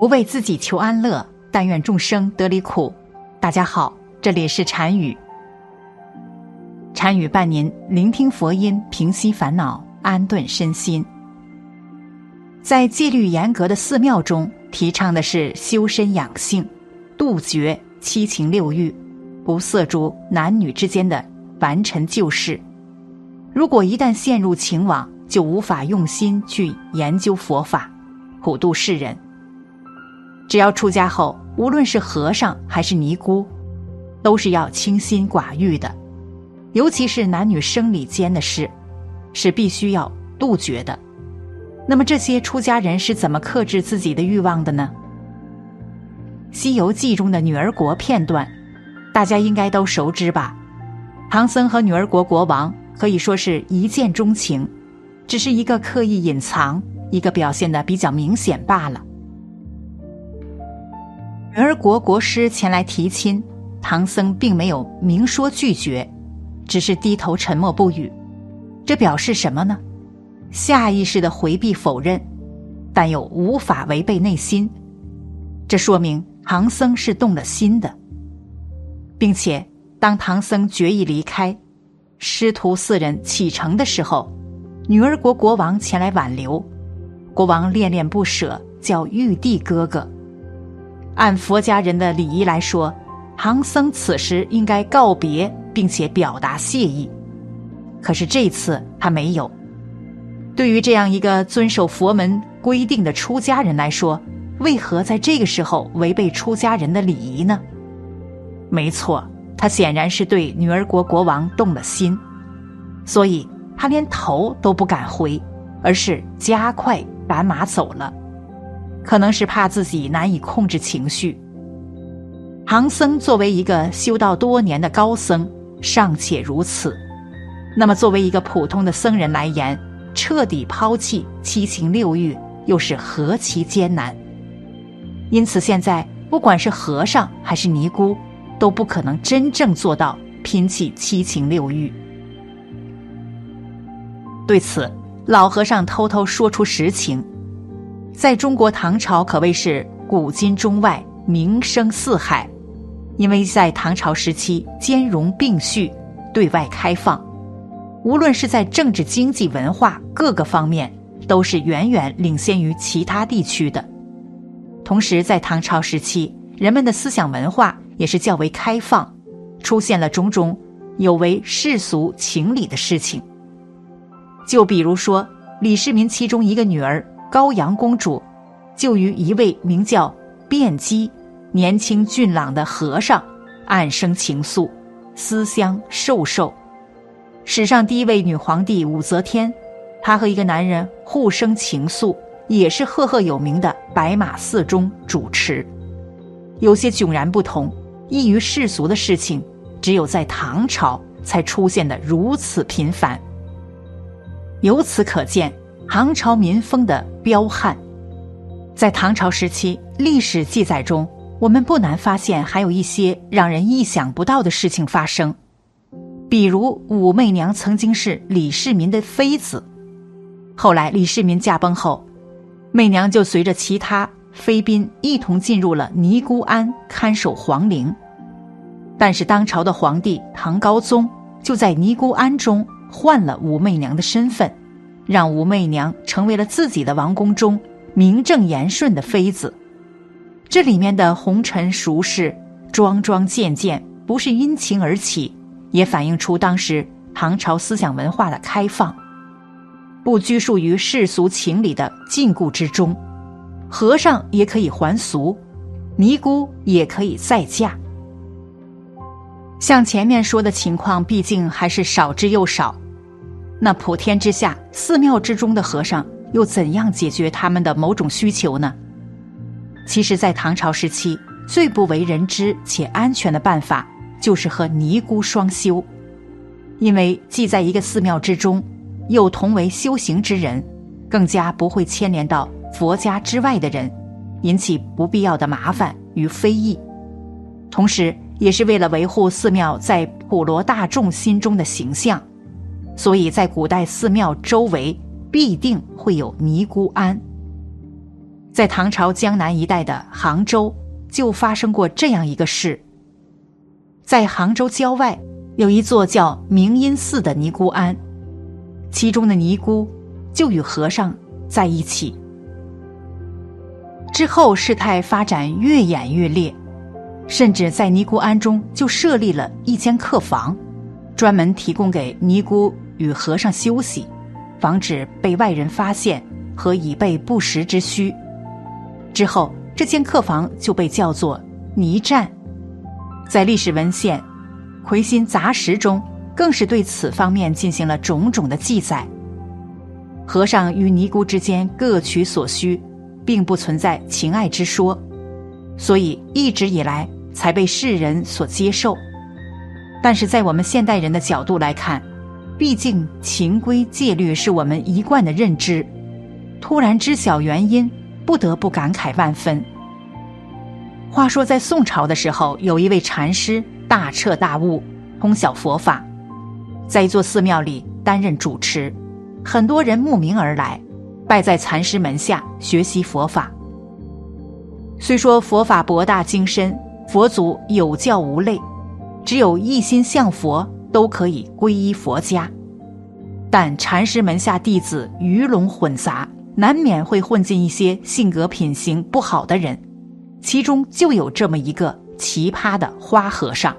不为自己求安乐，但愿众生得离苦。大家好，这里是禅语。禅语伴您聆听佛音，平息烦恼，安顿身心。在戒律严格的寺庙中，提倡的是修身养性，杜绝七情六欲，不涉足男女之间的凡尘旧事。如果一旦陷入情网，就无法用心去研究佛法，普度世人。只要出家后，无论是和尚还是尼姑，都是要清心寡欲的，尤其是男女生理间的事，是必须要杜绝的。那么这些出家人是怎么克制自己的欲望的呢？《西游记》中的女儿国片段，大家应该都熟知吧？唐僧和女儿国国王可以说是一见钟情，只是一个刻意隐藏，一个表现的比较明显罢了。女儿国国师前来提亲，唐僧并没有明说拒绝，只是低头沉默不语。这表示什么呢？下意识的回避否认，但又无法违背内心。这说明唐僧是动了心的，并且当唐僧决意离开，师徒四人启程的时候，女儿国国王前来挽留，国王恋恋不舍，叫玉帝哥哥。按佛家人的礼仪来说，唐僧此时应该告别，并且表达谢意。可是这次他没有。对于这样一个遵守佛门规定的出家人来说，为何在这个时候违背出家人的礼仪呢？没错，他显然是对女儿国国王动了心，所以他连头都不敢回，而是加快赶马走了。可能是怕自己难以控制情绪。唐僧作为一个修道多年的高僧，尚且如此，那么作为一个普通的僧人来言，彻底抛弃七情六欲，又是何其艰难！因此，现在不管是和尚还是尼姑，都不可能真正做到拼弃七情六欲。对此，老和尚偷偷说出实情。在中国唐朝可谓是古今中外名声四海，因为在唐朝时期兼容并蓄，对外开放，无论是在政治、经济、文化各个方面，都是远远领先于其他地区的。同时，在唐朝时期，人们的思想文化也是较为开放，出现了种种有违世俗情理的事情。就比如说李世民其中一个女儿。高阳公主就与一位名叫卞姬、年轻俊朗的和尚暗生情愫，私相授受。史上第一位女皇帝武则天，她和一个男人互生情愫，也是赫赫有名的白马寺中主持。有些迥然不同、异于世俗的事情，只有在唐朝才出现的如此频繁。由此可见。唐朝民风的彪悍，在唐朝时期历史记载中，我们不难发现还有一些让人意想不到的事情发生。比如武媚娘曾经是李世民的妃子，后来李世民驾崩后，媚娘就随着其他妃嫔一同进入了尼姑庵看守皇陵。但是当朝的皇帝唐高宗就在尼姑庵中换了武媚娘的身份。让武媚娘成为了自己的王宫中名正言顺的妃子，这里面的红尘俗事、桩桩件件，不是因情而起，也反映出当时唐朝思想文化的开放，不拘束于世俗情理的禁锢之中。和尚也可以还俗，尼姑也可以再嫁。像前面说的情况，毕竟还是少之又少。那普天之下，寺庙之中的和尚又怎样解决他们的某种需求呢？其实，在唐朝时期，最不为人知且安全的办法，就是和尼姑双修，因为既在一个寺庙之中，又同为修行之人，更加不会牵连到佛家之外的人，引起不必要的麻烦与非议。同时，也是为了维护寺庙在普罗大众心中的形象。所以在古代寺庙周围必定会有尼姑庵。在唐朝江南一带的杭州，就发生过这样一个事。在杭州郊外，有一座叫明音寺的尼姑庵，其中的尼姑就与和尚在一起。之后事态发展越演越烈，甚至在尼姑庵中就设立了一间客房，专门提供给尼姑与和尚休息，防止被外人发现和以备不时之需。之后，这间客房就被叫做尼站，在历史文献《魁星杂识》中，更是对此方面进行了种种的记载。和尚与尼姑之间各取所需。并不存在情爱之说，所以一直以来才被世人所接受。但是在我们现代人的角度来看，毕竟情规戒律是我们一贯的认知，突然知晓原因，不得不感慨万分。话说在宋朝的时候，有一位禅师大彻大悟，通晓佛法，在一座寺庙里担任主持，很多人慕名而来。拜在禅师门下学习佛法。虽说佛法博大精深，佛祖有教无类，只有一心向佛都可以皈依佛家，但禅师门下弟子鱼龙混杂，难免会混进一些性格品行不好的人，其中就有这么一个奇葩的花和尚。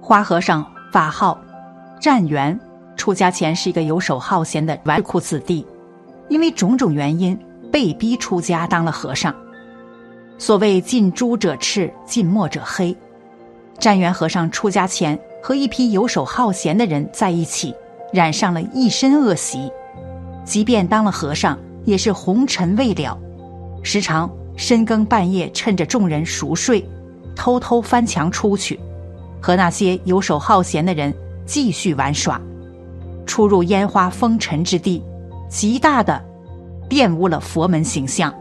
花和尚法号湛元。出家前是一个游手好闲的纨绔子弟，因为种种原因被逼出家当了和尚。所谓近朱者赤，近墨者黑。湛元和尚出家前和一批游手好闲的人在一起，染上了一身恶习。即便当了和尚，也是红尘未了，时常深更半夜趁着众人熟睡，偷偷翻墙出去，和那些游手好闲的人继续玩耍。出入烟花风尘之地，极大的玷污了佛门形象。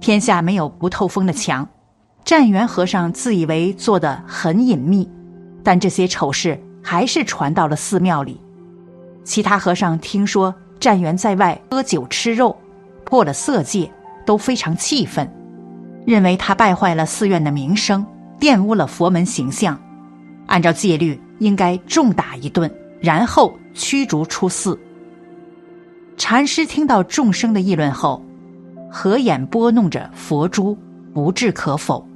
天下没有不透风的墙，湛元和尚自以为做得很隐秘，但这些丑事还是传到了寺庙里。其他和尚听说湛元在外喝酒吃肉，破了色戒，都非常气愤，认为他败坏了寺院的名声，玷污了佛门形象。按照戒律，应该重打一顿。然后驱逐出寺。禅师听到众生的议论后，合眼拨弄着佛珠，不置可否。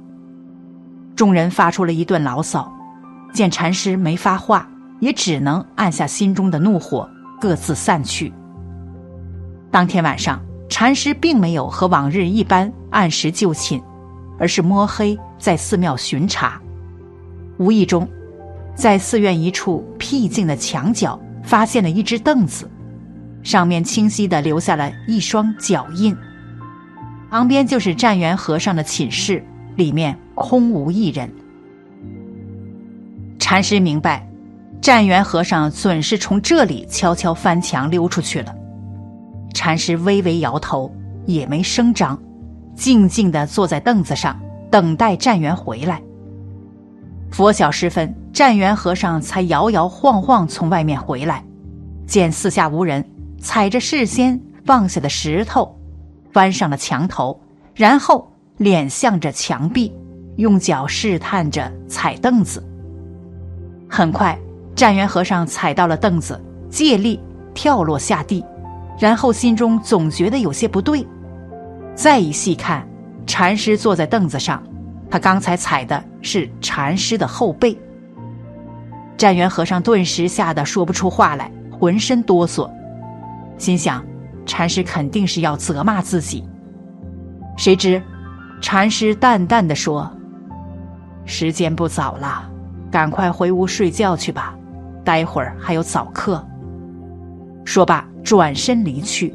众人发出了一顿牢骚，见禅师没发话，也只能按下心中的怒火，各自散去。当天晚上，禅师并没有和往日一般按时就寝，而是摸黑在寺庙巡查，无意中。在寺院一处僻静的墙角，发现了一只凳子，上面清晰地留下了一双脚印。旁边就是湛元和尚的寝室，里面空无一人。禅师明白，湛元和尚准是从这里悄悄翻墙溜出去了。禅师微微摇头，也没声张，静静的坐在凳子上，等待湛元回来。拂晓时分。湛元和尚才摇摇晃晃从外面回来，见四下无人，踩着事先放下的石头，翻上了墙头，然后脸向着墙壁，用脚试探着踩凳子。很快，湛元和尚踩到了凳子，借力跳落下地，然后心中总觉得有些不对。再一细看，禅师坐在凳子上，他刚才踩的是禅师的后背。湛元和尚顿时吓得说不出话来，浑身哆嗦，心想：禅师肯定是要责骂自己。谁知，禅师淡淡的说：“时间不早了，赶快回屋睡觉去吧，待会儿还有早课。”说罢，转身离去，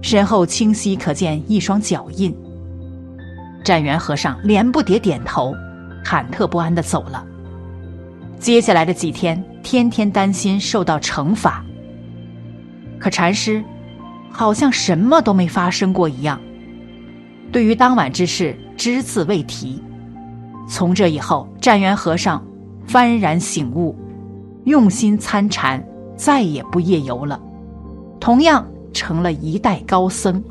身后清晰可见一双脚印。湛元和尚连不迭点头，忐忑不安的走了。接下来的几天，天天担心受到惩罚。可禅师好像什么都没发生过一样，对于当晚之事只字未提。从这以后，湛元和尚幡然醒悟，用心参禅，再也不夜游了。同样，成了一代高僧。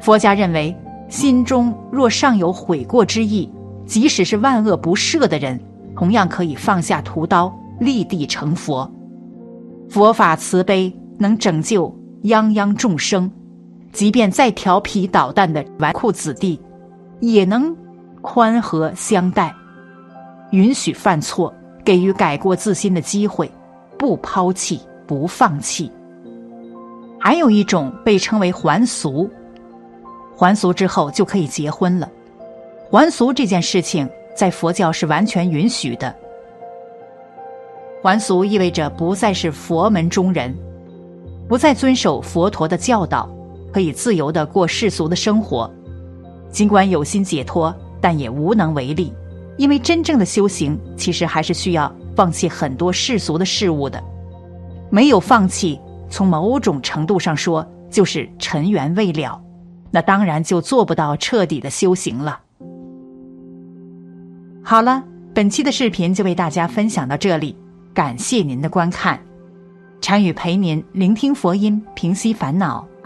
佛家认为，心中若尚有悔过之意，即使是万恶不赦的人，同样可以放下屠刀，立地成佛。佛法慈悲，能拯救泱泱众生，即便再调皮捣蛋的纨绔子弟，也能宽和相待，允许犯错，给予改过自新的机会，不抛弃，不放弃。还有一种被称为还俗。还俗之后就可以结婚了，还俗这件事情在佛教是完全允许的。还俗意味着不再是佛门中人，不再遵守佛陀的教导，可以自由的过世俗的生活。尽管有心解脱，但也无能为力，因为真正的修行其实还是需要放弃很多世俗的事物的。没有放弃，从某种程度上说，就是尘缘未了。那当然就做不到彻底的修行了。好了，本期的视频就为大家分享到这里，感谢您的观看。禅语陪您聆听佛音，平息烦恼，